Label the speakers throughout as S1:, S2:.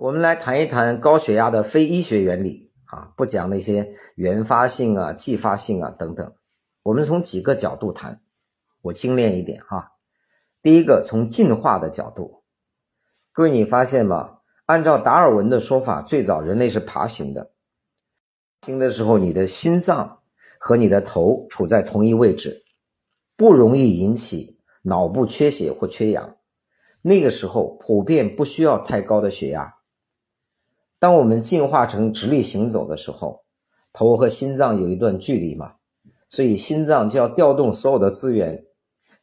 S1: 我们来谈一谈高血压的非医学原理啊，不讲那些原发性啊、继发性啊等等。我们从几个角度谈，我精炼一点哈。第一个，从进化的角度，各位你发现吗？按照达尔文的说法，最早人类是爬行的，行的时候，你的心脏和你的头处在同一位置，不容易引起脑部缺血或缺氧。那个时候普遍不需要太高的血压。当我们进化成直立行走的时候，头和心脏有一段距离嘛，所以心脏就要调动所有的资源，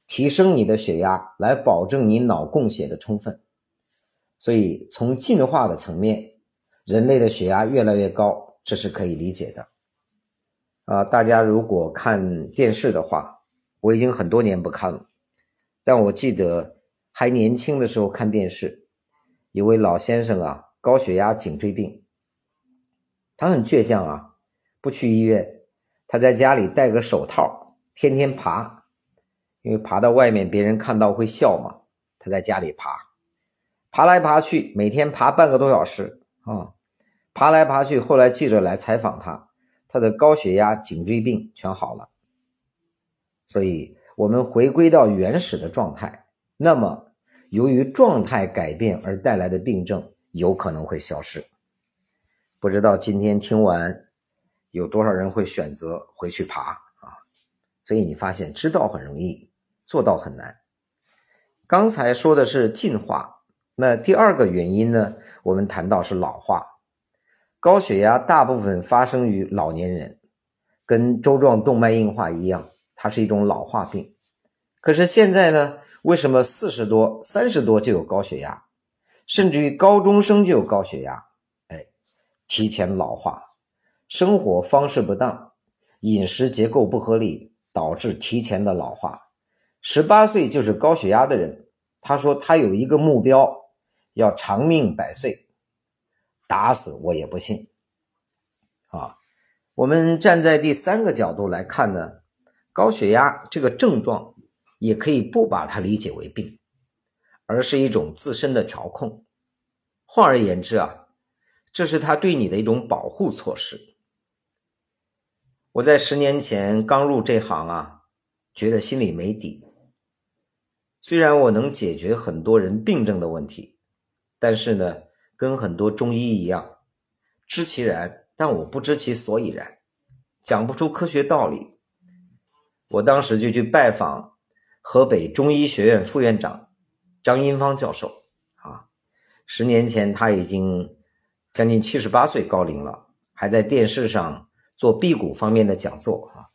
S1: 提升你的血压，来保证你脑供血的充分。所以从进化的层面，人类的血压越来越高，这是可以理解的。啊，大家如果看电视的话，我已经很多年不看了，但我记得还年轻的时候看电视，有位老先生啊。高血压、颈椎病，他很倔强啊，不去医院，他在家里戴个手套，天天爬，因为爬到外面别人看到会笑嘛。他在家里爬，爬来爬去，每天爬半个多小时啊，爬来爬去。后来记者来采访他，他的高血压、颈椎病全好了。所以，我们回归到原始的状态，那么由于状态改变而带来的病症。有可能会消失，不知道今天听完有多少人会选择回去爬啊？所以你发现知道很容易，做到很难。刚才说的是进化，那第二个原因呢？我们谈到是老化，高血压大部分发生于老年人，跟周状动脉硬化一样，它是一种老化病。可是现在呢，为什么四十多、三十多就有高血压？甚至于高中生就有高血压，哎，提前老化，生活方式不当，饮食结构不合理，导致提前的老化。十八岁就是高血压的人，他说他有一个目标，要长命百岁，打死我也不信。啊，我们站在第三个角度来看呢，高血压这个症状也可以不把它理解为病。而是一种自身的调控。换而言之啊，这是他对你的一种保护措施。我在十年前刚入这行啊，觉得心里没底。虽然我能解决很多人病症的问题，但是呢，跟很多中医一样，知其然，但我不知其所以然，讲不出科学道理。我当时就去拜访河北中医学院副院长。张英芳教授，十年前他已经将近七十八岁高龄了，还在电视上做辟谷方面的讲座啊。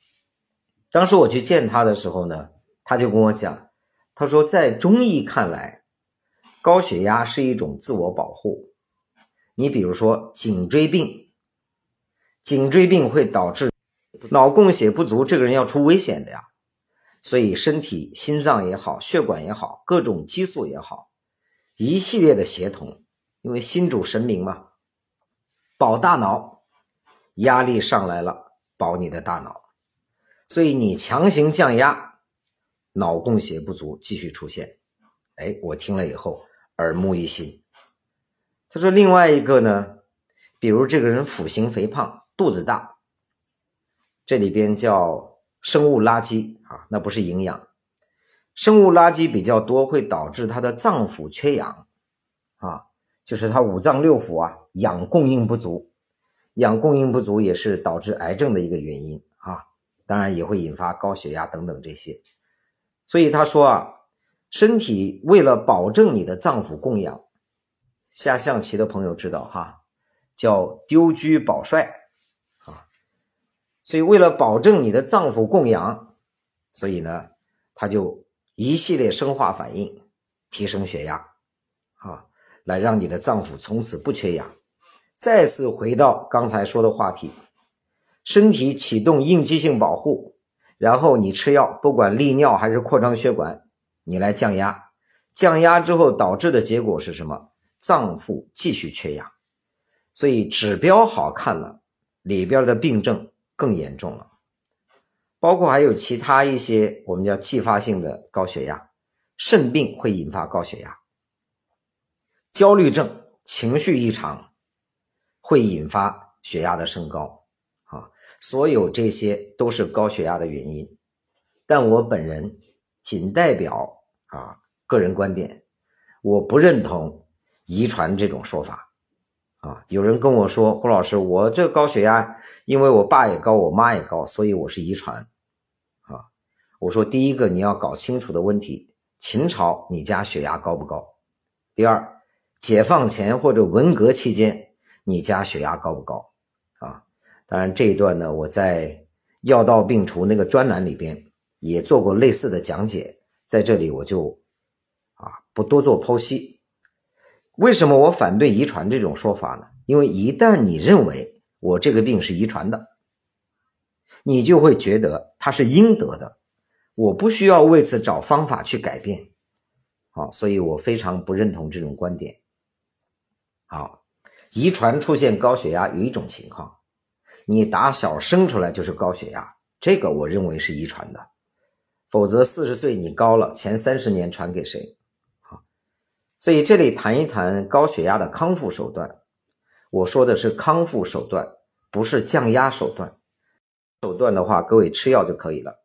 S1: 当时我去见他的时候呢，他就跟我讲，他说在中医看来，高血压是一种自我保护。你比如说颈椎病，颈椎病会导致脑供血不足，这个人要出危险的呀。所以，身体心脏也好，血管也好，各种激素也好，一系列的协同，因为心主神明嘛，保大脑，压力上来了，保你的大脑，所以你强行降压，脑供血不足继续出现。哎，我听了以后耳目一新。他说另外一个呢，比如这个人腹型肥胖，肚子大，这里边叫。生物垃圾啊，那不是营养，生物垃圾比较多，会导致他的脏腑缺氧。啊，就是他五脏六腑啊氧供应不足，氧供应不足也是导致癌症的一个原因。啊，当然也会引发高血压等等这些，所以他说啊，身体为了保证你的脏腑供氧，下象棋的朋友知道哈，叫丢车保帅。啊。所以，为了保证你的脏腑供氧，所以呢，他就一系列生化反应，提升血压，啊，来让你的脏腑从此不缺氧。再次回到刚才说的话题，身体启动应激性保护，然后你吃药，不管利尿还是扩张血管，你来降压。降压之后导致的结果是什么？脏腑继续缺氧。所以指标好看了，里边的病症。更严重了，包括还有其他一些我们叫继发性的高血压，肾病会引发高血压，焦虑症、情绪异常，会引发血压的升高，啊，所有这些都是高血压的原因。但我本人仅代表啊个人观点，我不认同遗传这种说法。啊，有人跟我说，胡老师，我这高血压，因为我爸也高，我妈也高，所以我是遗传。我说第一个你要搞清楚的问题，秦朝你家血压高不高？第二，解放前或者文革期间你家血压高不高？啊，当然这一段呢，我在药到病除那个专栏里边也做过类似的讲解，在这里我就啊不多做剖析。为什么我反对遗传这种说法呢？因为一旦你认为我这个病是遗传的，你就会觉得它是应得的，我不需要为此找方法去改变，好，所以我非常不认同这种观点。好，遗传出现高血压有一种情况，你打小生出来就是高血压，这个我认为是遗传的，否则四十岁你高了，前三十年传给谁？好所以这里谈一谈高血压的康复手段。我说的是康复手段，不是降压手段。手段的话，各位吃药就可以了。